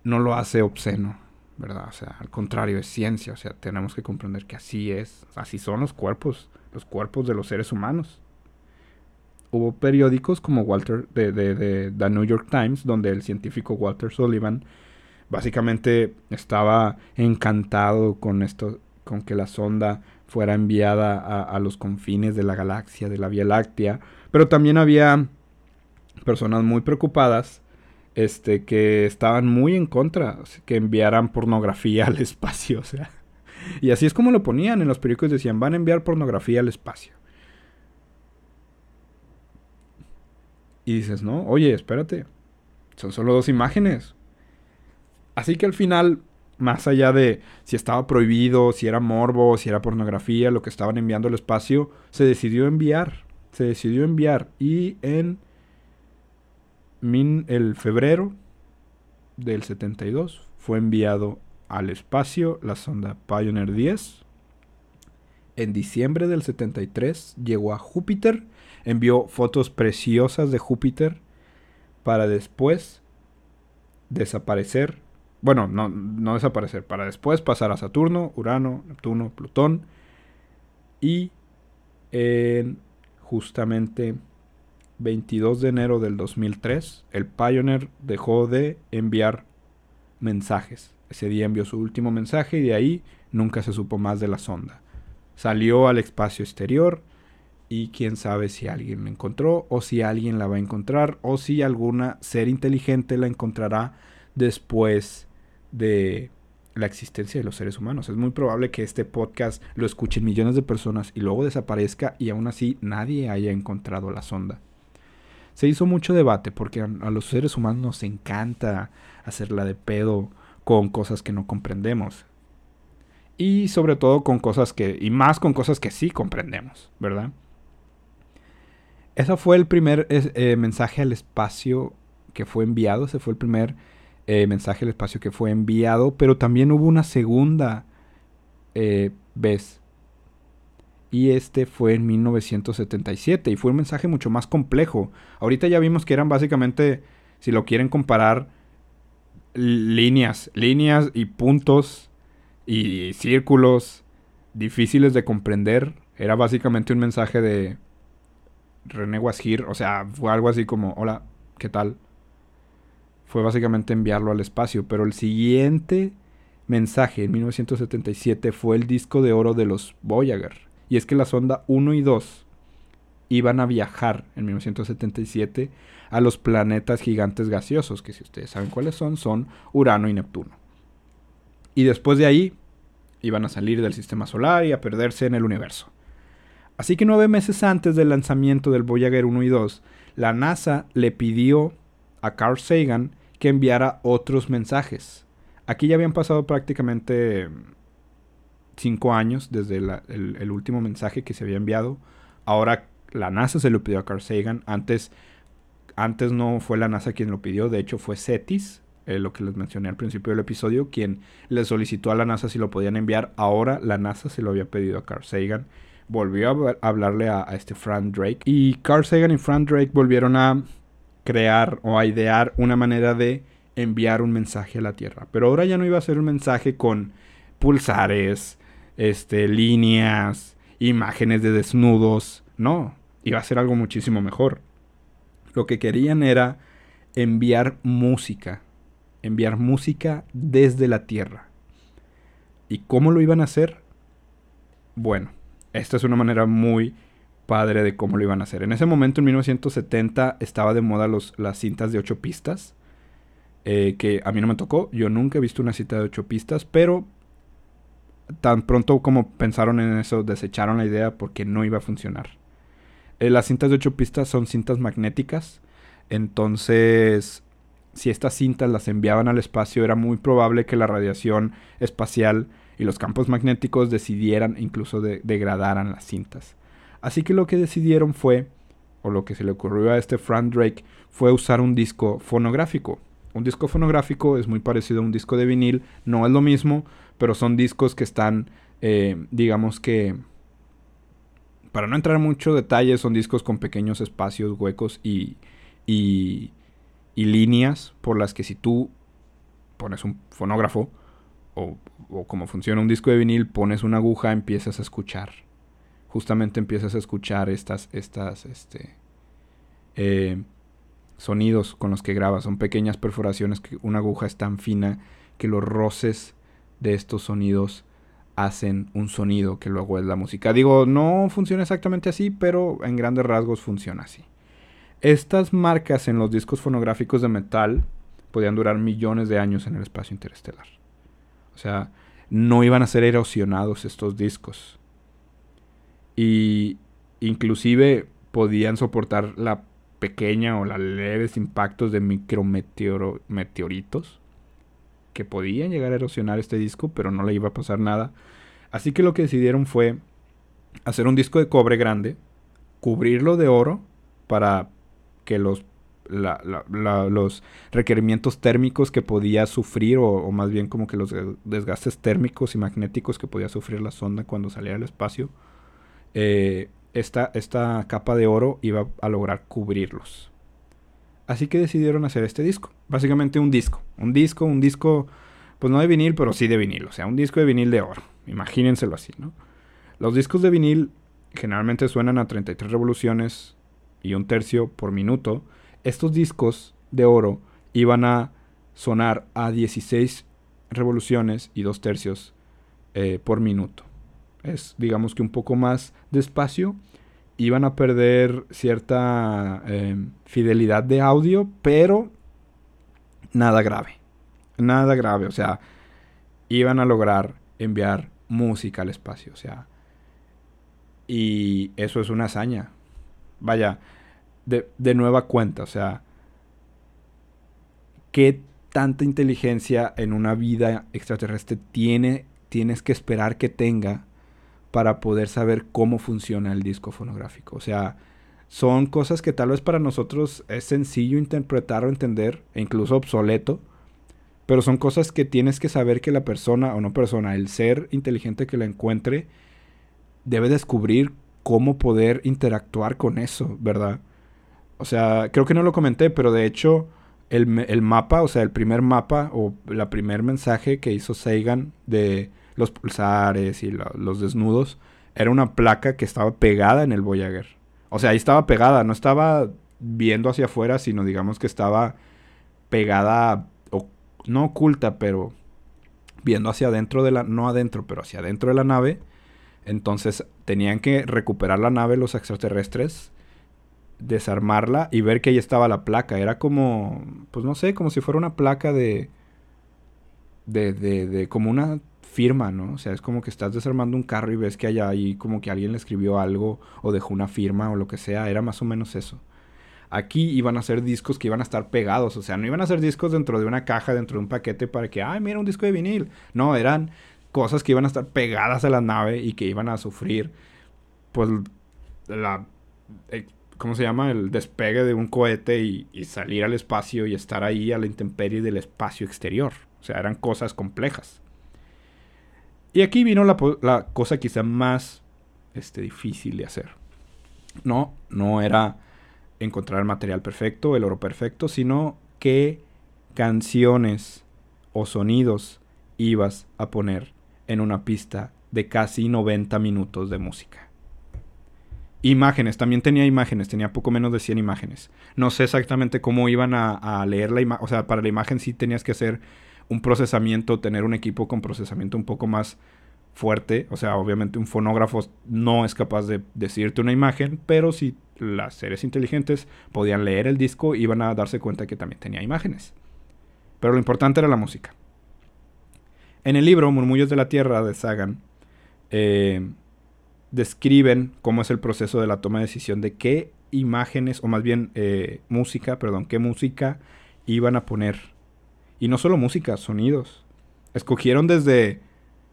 no lo hace obsceno, ¿verdad? O sea, al contrario, es ciencia, o sea, tenemos que comprender que así es, así son los cuerpos, los cuerpos de los seres humanos. Hubo periódicos como Walter de, de, The New York Times, donde el científico Walter Sullivan básicamente estaba encantado con esto, con que la sonda fuera enviada a, a, los confines de la galaxia, de la Vía Láctea, pero también había personas muy preocupadas, este, que estaban muy en contra, que enviaran pornografía <laughs> al espacio, o sea, y así es como lo ponían en los periódicos, decían, van a enviar pornografía al espacio. Y dices, no, oye, espérate, son solo dos imágenes. Así que al final, más allá de si estaba prohibido, si era morbo, si era pornografía, lo que estaban enviando al espacio, se decidió enviar. Se decidió enviar. Y en el febrero del 72 fue enviado al espacio la sonda Pioneer 10. En diciembre del 73 llegó a Júpiter envió fotos preciosas de Júpiter para después desaparecer. Bueno, no, no desaparecer, para después pasar a Saturno, Urano, Neptuno, Plutón. Y en justamente 22 de enero del 2003, el Pioneer dejó de enviar mensajes. Ese día envió su último mensaje y de ahí nunca se supo más de la sonda. Salió al espacio exterior, y quién sabe si alguien la encontró o si alguien la va a encontrar o si alguna ser inteligente la encontrará después de la existencia de los seres humanos. Es muy probable que este podcast lo escuchen millones de personas y luego desaparezca y aún así nadie haya encontrado la sonda. Se hizo mucho debate porque a, los seres humanos nos encanta hacerla de pedo con cosas que no comprendemos. Y sobre todo con cosas que, y más con cosas que sí comprendemos, ¿verdad? Ese fue el primer eh, mensaje al espacio que fue enviado. Ese fue el primer eh, mensaje al espacio que fue enviado. Pero también hubo una segunda eh, vez. Y este fue en 1977. Y fue un mensaje mucho más complejo. Ahorita ya vimos que eran básicamente, si lo quieren comparar, líneas. Líneas y puntos y círculos difíciles de comprender. Era básicamente un mensaje de René Wasgir, o sea, fue algo así como, hola, ¿qué tal? Fue básicamente enviarlo al espacio, pero el siguiente mensaje en 1977 fue el disco de oro de los Voyager. Y es que la sonda 1 y 2 iban a viajar en 1977 a los planetas gigantes gaseosos, que si ustedes saben cuáles son, son Urano y Neptuno. Y después de ahí iban a salir del sistema solar y a perderse en el universo. Así que nueve meses antes del lanzamiento del Voyager 1 y 2, la NASA le pidió a Carl Sagan que enviara otros mensajes. Aquí ya habían pasado prácticamente cinco años desde el, último mensaje que se había enviado. Ahora la NASA se lo pidió a Carl Sagan. Antes, antes no fue la NASA quien lo pidió, de hecho fue CETIS, eh, lo que les mencioné al principio del episodio, quien le solicitó a la NASA si lo podían enviar. Ahora la NASA se lo había pedido a Carl Sagan volvió a hablarle a, este Frank Drake. Y Carl Sagan y Frank Drake volvieron a crear o a idear una manera de enviar un mensaje a la Tierra. Pero ahora ya no iba a ser un mensaje con pulsares, este, líneas, imágenes de desnudos. No, iba a ser algo muchísimo mejor. Lo que querían era enviar música, enviar música desde la Tierra. ¿Y cómo lo iban a hacer? Bueno, esta es una manera muy padre de cómo lo iban a hacer. En ese momento, en 1970, estaba de moda los, las cintas de ocho pistas. Eh, que a mí no me tocó. Yo nunca he visto una cinta de ocho pistas, pero tan pronto como pensaron en eso, desecharon la idea porque no iba a funcionar. Eh, las cintas de ocho pistas son cintas magnéticas. Entonces, si estas cintas las enviaban al espacio, era muy probable que la radiación espacial y los campos magnéticos decidieran, incluso degradaran las cintas. Así que lo que decidieron fue, o lo que se le ocurrió a este Frank Drake, fue usar un disco fonográfico. Un disco fonográfico es muy parecido a un disco de vinil, no es lo mismo, pero son discos que están, eh, digamos que, para no entrar en mucho detalle, son discos con pequeños espacios, huecos y, y, y líneas por las que si tú pones un fonógrafo, o, como funciona un disco de vinil, pones una aguja, empiezas a escuchar. Justamente empiezas a escuchar estas, estas, este, eh, sonidos con los que grabas. Son pequeñas perforaciones que una aguja es tan fina que los roces de estos sonidos hacen un sonido que luego es la música. Digo, no funciona exactamente así, pero en grandes rasgos funciona así. Estas marcas en los discos fonográficos de metal podían durar millones de años en el espacio interestelar. O sea, no iban a ser erosionados estos discos. Y inclusive podían soportar la pequeña o las leves impactos de micrometeoritos que podían llegar a erosionar este disco, pero no le iba a pasar nada. Así que lo que decidieron fue hacer un disco de cobre grande, cubrirlo de oro para que los, los requerimientos térmicos que podía sufrir, o, más bien como que los desgastes térmicos y magnéticos que podía sufrir la sonda cuando salía al espacio, eh, esta, esta capa de oro iba a lograr cubrirlos. Así que decidieron hacer este disco. Básicamente un disco. Un disco, un disco, pues no de vinil, pero sí de vinil. O sea, un disco de vinil de oro. Imagínenselo así, ¿no? Los discos de vinil generalmente suenan a 33 revoluciones y un tercio por minuto. Estos discos de oro iban a sonar a 16 revoluciones y dos tercios eh, por minuto. Es digamos que un poco más despacio iban a perder cierta em, fidelidad de audio, pero nada grave. Nada grave, o sea, iban a lograr enviar música al espacio, o sea, y eso es una hazaña. Vaya, de, de nueva cuenta, o sea, ¿qué tanta inteligencia en una vida extraterrestre tiene, tienes que esperar que tenga para poder saber cómo funciona el disco fonográfico. O sea, son cosas que tal vez para nosotros es sencillo interpretar o entender, e incluso obsoleto, pero son cosas que tienes que saber que la persona, o no persona, el ser inteligente que la encuentre, debe descubrir cómo poder interactuar con eso, ¿verdad? O sea, creo que no lo comenté, pero de hecho el, el mapa, o sea, el primer mapa o la primer mensaje que hizo Sagan de los pulsares y los desnudos, era una placa que estaba pegada en el Voyager. O sea, ahí estaba pegada, no estaba viendo hacia afuera, sino digamos que estaba pegada, o, no oculta, pero viendo hacia adentro de la, no adentro, pero hacia adentro de la nave. Entonces tenían que recuperar la nave los extraterrestres, desarmarla y ver que ahí estaba la placa. Era como, pues no sé, como si fuera una placa de, de, de, de como una firma, ¿no? O sea, es como que estás desarmando un carro y ves que allá ahí como que alguien le escribió algo o dejó una firma o lo que sea, era más o menos eso. Aquí iban a ser discos que iban a estar pegados, o sea, no iban a ser discos dentro de una caja, dentro de un paquete para que, ay, mira un disco de vinil. No, eran cosas que iban a estar pegadas a la nave y que iban a sufrir, pues, la, eh, ¿cómo se llama? El despegue de un cohete y, y salir al espacio y estar ahí a la intemperie del espacio exterior. O sea, eran cosas complejas. Y aquí vino la, cosa quizá más este, difícil de hacer. No, no era encontrar el material perfecto, el oro perfecto, sino qué canciones o sonidos ibas a poner en una pista de casi 90 minutos de música. Imágenes, también tenía imágenes, tenía poco menos de 100 imágenes. No sé exactamente cómo iban a, leer la imagen, o sea, para la imagen sí tenías que hacer un procesamiento, tener un equipo con procesamiento un poco más fuerte. O sea, obviamente un fonógrafo no es capaz de decirte una imagen, pero si las seres inteligentes podían leer el disco, iban a darse cuenta que también tenía imágenes. Pero lo importante era la música. En el libro Murmullos de la Tierra de Sagan, eh, describen cómo es el proceso de la toma de decisión de qué imágenes, o más bien eh, música, perdón, qué música iban a poner. Y no solo música, sonidos. Escogieron desde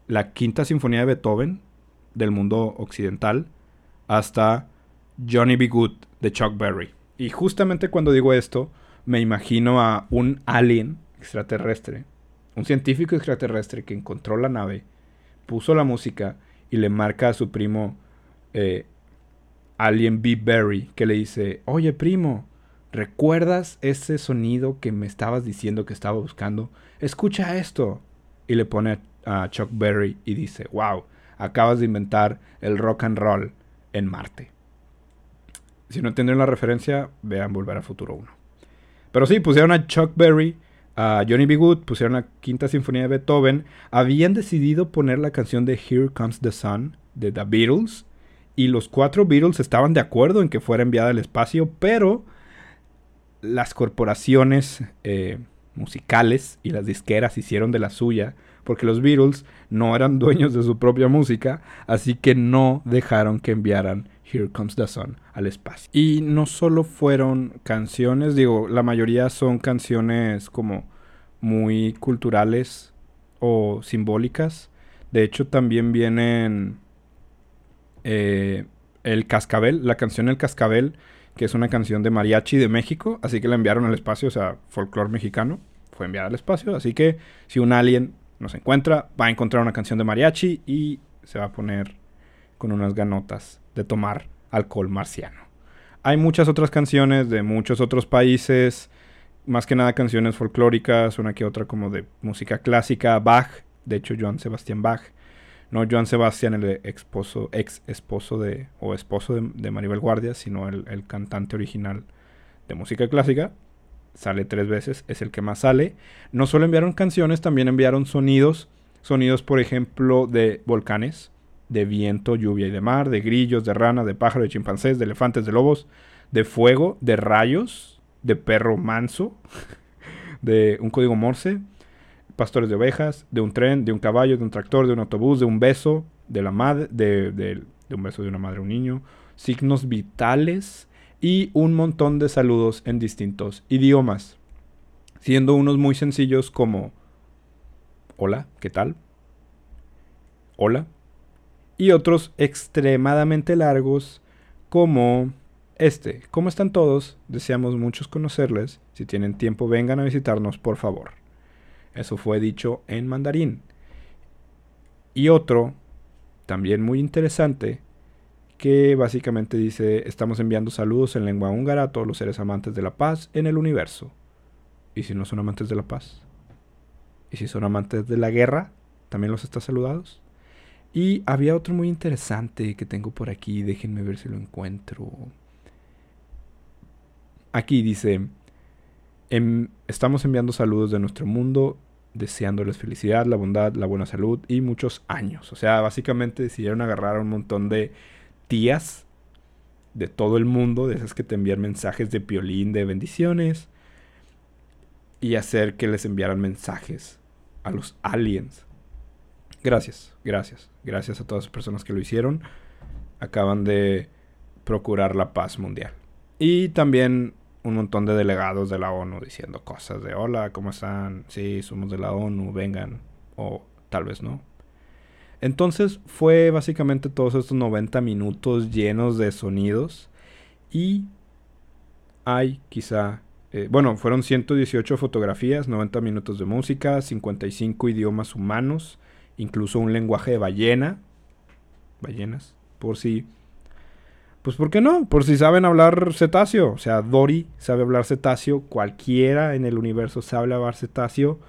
la quinta sinfonía de Beethoven, del mundo occidental, hasta Johnny B. Good, de Chuck Berry. Y justamente cuando digo esto, me imagino a un alien extraterrestre, un científico extraterrestre que encontró la nave, puso la música y le marca a su primo eh, Alien B. Berry, que le dice, oye primo, ¿recuerdas ese sonido que me estabas diciendo que estaba buscando? Escucha esto. Y le pone a Chuck Berry y dice, wow, acabas de inventar el rock and roll en Marte. Si no entienden la referencia, vean Volver a Futuro 1. Pero sí, pusieron a Chuck Berry a Johnny B. Good, pusieron la quinta sinfonía de Beethoven, habían decidido poner la canción de Here Comes the Sun de The Beatles, y los cuatro Beatles estaban de acuerdo en que fuera enviada al espacio, pero las corporaciones eh, musicales y las disqueras hicieron de la suya, porque los Beatles no eran <laughs> dueños de su propia música, así que no dejaron que enviaran Here Comes the Sun al espacio. Y no solo fueron canciones, digo, la mayoría son canciones como muy culturales o simbólicas. De hecho, también vienen eh, El Cascabel, la canción El Cascabel, que es una canción de mariachi de México, así que la enviaron al espacio, o sea, folclore mexicano, fue enviada al espacio, así que si un alien nos encuentra, va a encontrar una canción de mariachi y se va a poner con unas ganotas de tomar alcohol marciano. Hay muchas otras canciones de muchos otros países, más que nada canciones folclóricas, una que otra como de música clásica, Bach, de hecho Joan Sebastián Bach, no Joan Sebastián el esposo, ex esposo de, o esposo de, Maribel Guardia, sino el, el cantante original de música clásica, sale tres veces, es el que más sale. No solo enviaron canciones, también enviaron sonidos, sonidos por ejemplo de volcanes, de viento, lluvia y de mar, de grillos, de rana, de pájaro, de chimpancés, de elefantes, de lobos, de fuego, de rayos, de perro manso, <laughs> de un código morse, pastores de ovejas, de un tren, de un caballo, de un tractor, de un autobús, de un beso, de la madre, de, de, un beso de una madre un niño, signos vitales y un montón de saludos en distintos idiomas, siendo unos muy sencillos como hola, ¿qué tal? Hola, y otros extremadamente largos como este. ¿Cómo están todos? Deseamos muchos conocerles. Si tienen tiempo, vengan a visitarnos, por favor. Eso fue dicho en mandarín. Y otro, también muy interesante, que básicamente dice, estamos enviando saludos en lengua húngara a todos los seres amantes de la paz en el universo. ¿Y si no son amantes de la paz? ¿Y si son amantes de la guerra? ¿También los está saludados? Y había otro muy interesante que tengo por aquí, déjenme ver si lo encuentro. Aquí dice, em, estamos enviando saludos de nuestro mundo, deseándoles felicidad, la bondad, la buena salud y muchos años. O sea, básicamente decidieron agarrar a un montón de tías de todo el mundo, de esas que te envían mensajes de piolín, de bendiciones, y hacer que les enviaran mensajes a los aliens Gracias, gracias. Gracias a todas las personas que lo hicieron. Acaban de procurar la paz mundial. Y también un montón de delegados de la ONU diciendo cosas de hola, ¿cómo están? Sí, somos de la ONU, vengan. O tal vez no. Entonces fue básicamente todos estos 90 minutos llenos de sonidos. Y hay quizá... Eh, bueno, fueron 118 fotografías, 90 minutos de música, 55 idiomas humanos incluso un lenguaje de ballena, ballenas, por si, pues ¿por qué no? Por si saben hablar cetáceo, o sea, Dory sabe hablar cetáceo, cualquiera en el universo sabe hablar cetáceo,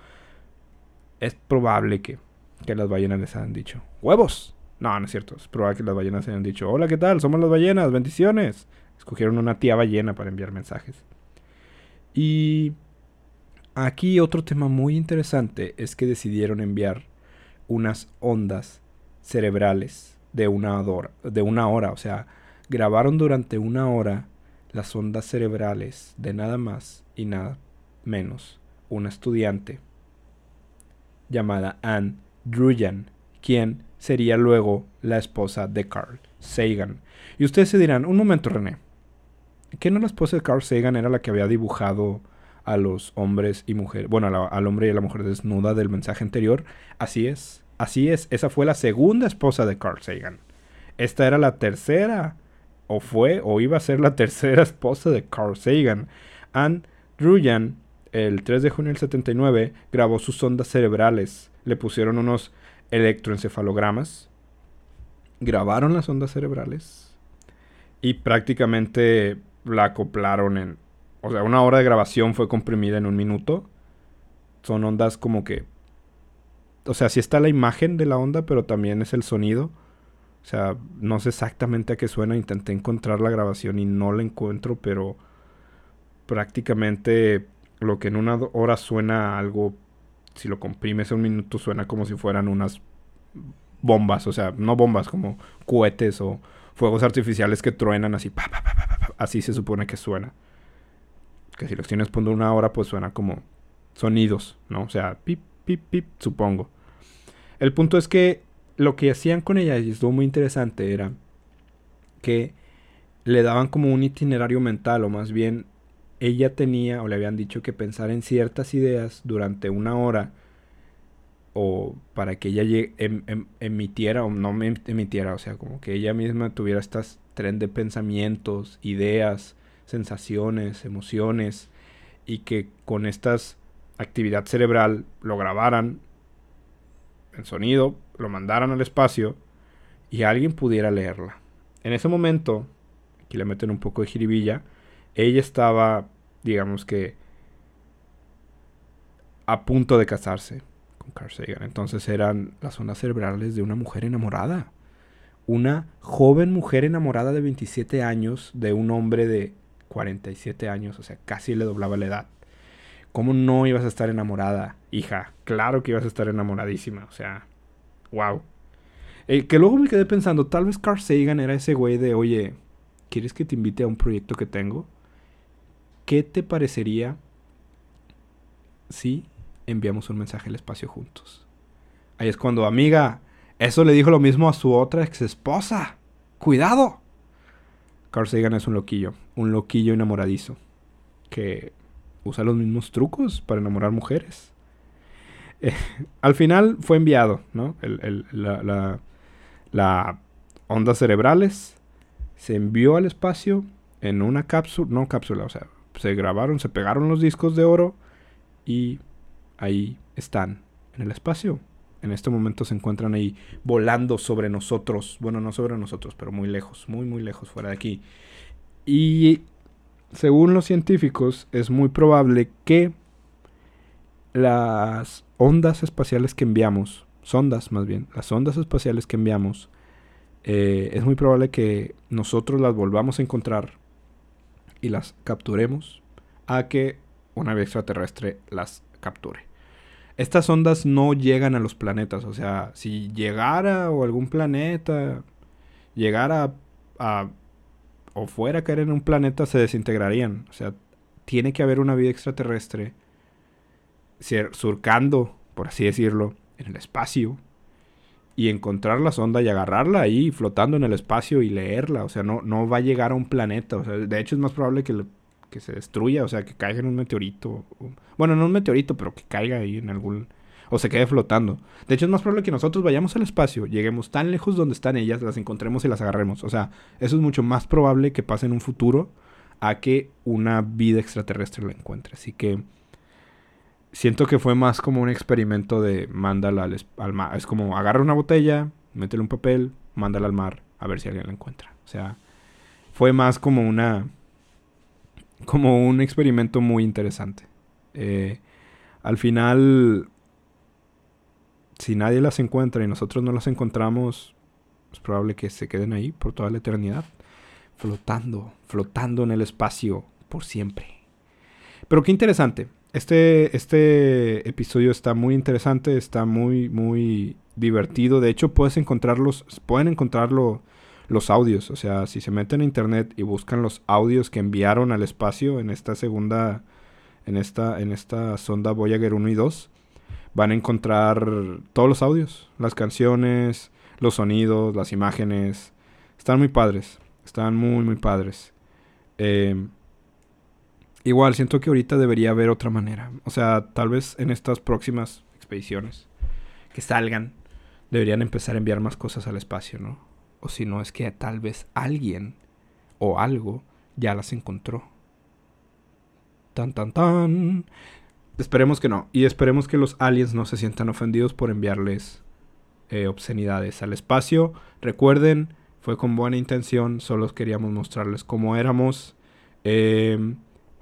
es probable que que las ballenas les han dicho, ¡huevos! No, no es cierto. Es probable que las ballenas hayan dicho, hola, ¿qué tal? Somos las ballenas, bendiciones. Escogieron una tía ballena para enviar mensajes. Y aquí otro tema muy interesante es que decidieron enviar unas ondas cerebrales de una de una hora. O sea, grabaron durante una hora las ondas cerebrales de nada más y nada menos una estudiante llamada Anne Druyan, quien sería luego la esposa de Carl Sagan. Y ustedes se dirán, un momento René, ¿qué no la esposa de Carl Sagan era la que había dibujado a los hombres y mujeres, bueno, al hombre y a la mujer desnuda del mensaje anterior? Así es, así es, esa fue la segunda esposa de Carl Sagan. Esta era la tercera, o fue, o iba a ser la <laughs> tercera esposa de Carl Sagan. Anne Druyan, el 3 de junio del 79, grabó sus ondas cerebrales. Le pusieron unos electroencefalogramas, grabaron las ondas cerebrales y prácticamente la acoplaron en... O sea, una hora de grabación fue comprimida en un minuto. Son ondas como que... O sea, sí está la imagen de la onda, pero también es el sonido. O sea, no sé exactamente a qué suena. Intenté encontrar la grabación y no la encuentro, pero prácticamente lo que en una hora suena algo si lo comprimes en un minuto suena como si fueran unas bombas, o sea, no bombas, como cohetes o fuegos artificiales que truenan así, así se supone que suena. Que si los tienes por una hora, pues suena como sonidos, ¿no? O sea, pip, pip, pip, supongo. El punto es que lo que hacían con ella, y estuvo muy interesante, era que le daban como un itinerario mental, o más bien ella tenía o le habían dicho que pensara en ciertas ideas durante una hora o para que ella em, em, emitiera o no emitiera, o sea, como que ella misma tuviera estas tren de pensamientos, ideas, sensaciones, emociones y que con estas actividad cerebral lo grabaran en sonido, lo mandaran al espacio y alguien pudiera leerla. En ese momento, aquí le meten un poco de jiribilla, ella estaba, digamos que, a punto de casarse con Carl Sagan. Entonces eran las ondas cerebrales de una mujer enamorada. Una joven mujer enamorada de 27 años de un hombre de 47 años, o sea, casi le doblaba la edad. ¿Cómo no ibas a estar enamorada, hija? Claro que ibas a estar enamoradísima, o sea, wow. Eh, que luego me quedé pensando, tal vez Carl Sagan era ese güey de, oye, ¿quieres que te invite a un proyecto que tengo? ¿Qué te parecería si enviamos un mensaje al espacio juntos? Ahí es cuando, amiga, eso le dijo lo mismo a su otra ex esposa. ¡Cuidado! Carl Sagan es un loquillo, un loquillo enamoradizo, que usa los mismos trucos para enamorar mujeres. <laughs> Al final fue enviado, ¿no? la, la ondas cerebrales se envió al espacio en una cápsula, no cápsula, o sea, se grabaron, se pegaron los discos de oro y ahí están en el espacio. En este momento se encuentran ahí volando sobre nosotros. Bueno, no sobre nosotros, pero muy lejos, muy, muy lejos fuera de aquí. Y según los científicos, es muy probable que las ondas espaciales que enviamos, sondas más bien, las ondas espaciales que enviamos, eh, es muy probable que nosotros las volvamos a encontrar y las capturemos a que una nave extraterrestre las capture. Estas ondas no llegan a los planetas, o sea, si llegara o algún planeta llegara a, o fuera a caer en un planeta se desintegrarían, o sea, tiene que haber una vida extraterrestre surcando, por así decirlo, en el espacio y encontrar la sonda y agarrarla ahí flotando en el espacio y leerla. O sea, no, no va a llegar a un planeta. O sea, de hecho es más probable que, que se destruya, o sea, que caiga en un meteorito. bueno, no un meteorito, pero que caiga ahí en algún... O se quede flotando. De hecho es más probable que nosotros vayamos al espacio, lleguemos tan lejos donde están ellas, las encontremos y las agarremos. O sea, eso es mucho más probable que pase en un futuro a que una vida extraterrestre la encuentre. Así que siento que fue más como un experimento de mándala al, mar. Es como agarra una botella, métele un papel, mándala al mar a ver si alguien la encuentra. O sea, fue más como una. como un experimento muy interesante. Eh, al final. si nadie las encuentra y nosotros no las encontramos, es probable que se queden ahí por toda la eternidad, flotando, flotando en el espacio por siempre. Pero qué interesante. Este, este episodio está muy interesante, está muy, muy divertido. De hecho, puedes encontrarlos, pueden encontrarlo los audios. O sea, si se meten a internet y buscan los audios que enviaron al espacio en esta segunda, en esta, en esta sonda Voyager 1 y 2, van a encontrar todos los audios, las canciones, los sonidos, las imágenes. Están muy padres. Están muy, muy padres. Eh, igual, siento que ahorita debería haber otra manera. O sea, tal vez en estas próximas expediciones que salgan, deberían empezar a enviar más cosas al espacio, ¿no? O si no, es que tal vez alguien o algo ya las encontró. Tan, tan, tan. Esperemos que no. Y esperemos que los aliens no se sientan ofendidos por enviarles eh, obscenidades al espacio. Recuerden, fue con buena intención. Solo queríamos mostrarles cómo éramos. Em,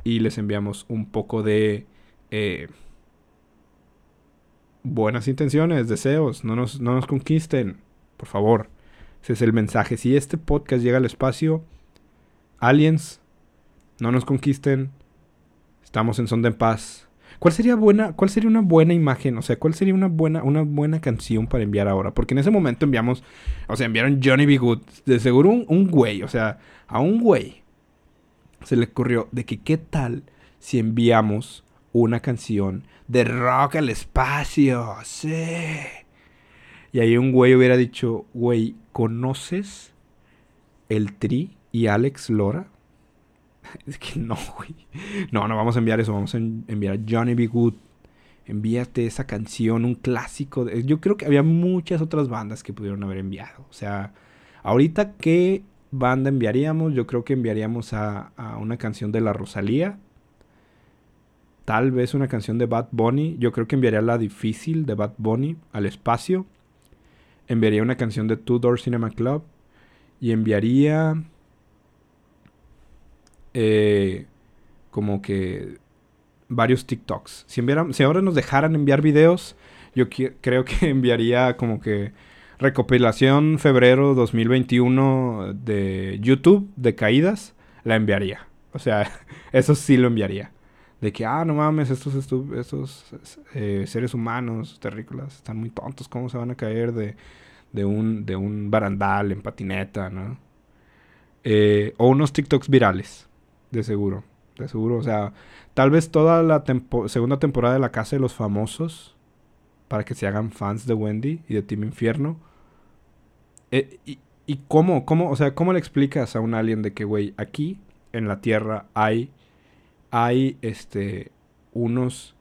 y les enviamos un poco de eh, buenas intenciones, deseos. No nos, no nos conquisten, por favor. Ese es el mensaje. Si este podcast llega al espacio, aliens, no nos conquisten. Estamos en sonda en paz. ¿Cuál sería buena, cuál sería una buena imagen? O sea, ¿cuál sería una buena, una buena canción para enviar ahora? Porque en ese momento enviamos, o sea, enviaron Johnny B. Good. De seguro un, un güey, o sea, a un güey se le ocurrió de que qué tal si enviamos una canción de rock al espacio. Sí. Y ahí un güey hubiera dicho, güey, ¿conoces el Tri y Alex Lora? <laughs> Es que no, güey. No, no vamos a enviar eso. Vamos a enviar Johnny B. Good. Envíate esa canción, un clásico. Yo creo que había muchas otras bandas que pudieron haber enviado. O sea, ahorita, ¿qué banda enviaríamos? Yo creo que enviaríamos a, a una canción de la Rosalía. Tal vez una canción de Bad Bunny. Yo creo que enviaría la difícil de Bad Bunny al espacio enviaría una canción de Two Door Cinema Club y enviaría eh, como que varios TikToks. Si, si ahora nos dejaran enviar videos, yo creo que <laughs> enviaría como que recopilación febrero 2021 de YouTube de caídas, la enviaría. O sea, <laughs> eso sí lo enviaría. De que, ah, no mames, estos, estos eh, seres humanos terrícolas están muy tontos, ¿cómo se van a caer de, de, un, de un barandal en patineta, ¿no? Eh, o unos TikToks virales, de seguro, de seguro. O sea, tal vez toda la segunda temporada de La Casa de los Famosos, para que se hagan fans de Wendy y de Team Infierno. Eh, y, ¿Y cómo, cómo, o sea, cómo le explicas a un alien de que, güey, aquí en la Tierra hay hay este, unos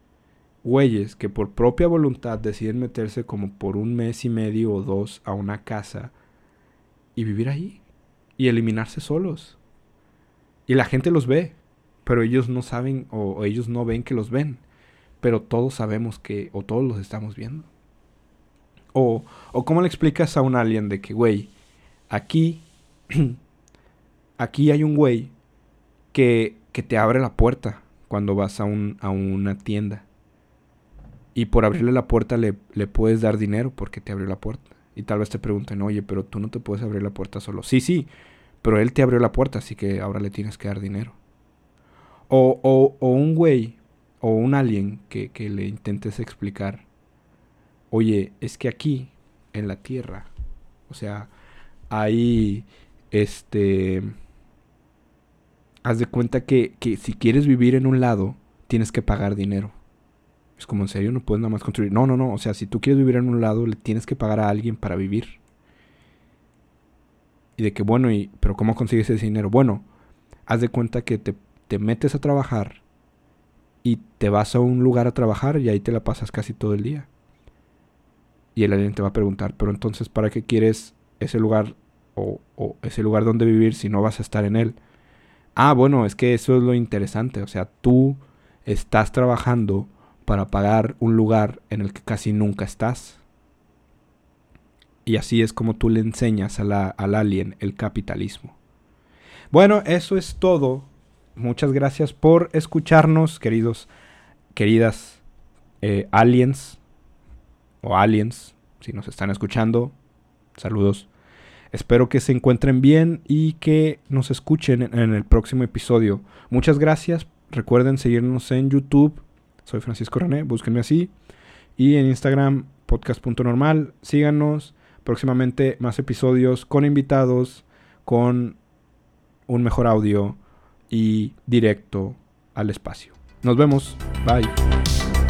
güeyes que por propia voluntad deciden meterse como por un mes y medio o dos a una casa y vivir ahí y eliminarse solos. Y la gente los ve, pero ellos no saben o, ellos no ven que los ven, pero todos sabemos que o todos los estamos viendo. O, o cómo le explicas a un alien de que, güey, aquí, <clears throat> aquí hay un güey que que te abre la puerta cuando vas a, un, a una tienda. Y por abrirle la puerta le, le, puedes dar dinero porque te abrió la puerta. Y tal vez te pregunten, oye, pero tú no te puedes abrir la puerta solo. Sí, sí, pero él te abrió la puerta, así que ahora le tienes que dar dinero. O, o, o un güey o un alien que, que le intentes explicar, oye, es que aquí, en la Tierra, o sea, hay este haz de cuenta que, si quieres vivir en un lado, tienes que pagar dinero. Es como, en serio, no puedes nada más construir. No, no, no. O sea, si tú quieres vivir en un lado, le tienes que pagar a alguien para vivir. Y de que, bueno, y, pero ¿cómo consigues ese dinero? Bueno, haz de cuenta que te, te metes a trabajar y te vas a un lugar a trabajar y ahí te la pasas casi todo el día. Y el alien te va a preguntar, pero entonces, ¿para qué quieres ese lugar o, ese lugar donde vivir si no vas a estar en él? Ah, bueno, es que eso es lo interesante. O sea, tú estás trabajando para pagar un lugar en el que casi nunca estás. Y así es como tú le enseñas al alien el capitalismo. Bueno, eso es todo. Muchas gracias por escucharnos, queridos, queridas eh, aliens. O aliens, si nos están escuchando, saludos. Espero que se encuentren bien y que nos escuchen en el próximo episodio. Muchas gracias. Recuerden seguirnos en YouTube. Soy Francisco René, búsquenme así. Y en Instagram, podcast.normal. Síganos. Próximamente más episodios con invitados, con un mejor audio y directo al espacio. Nos vemos. Bye.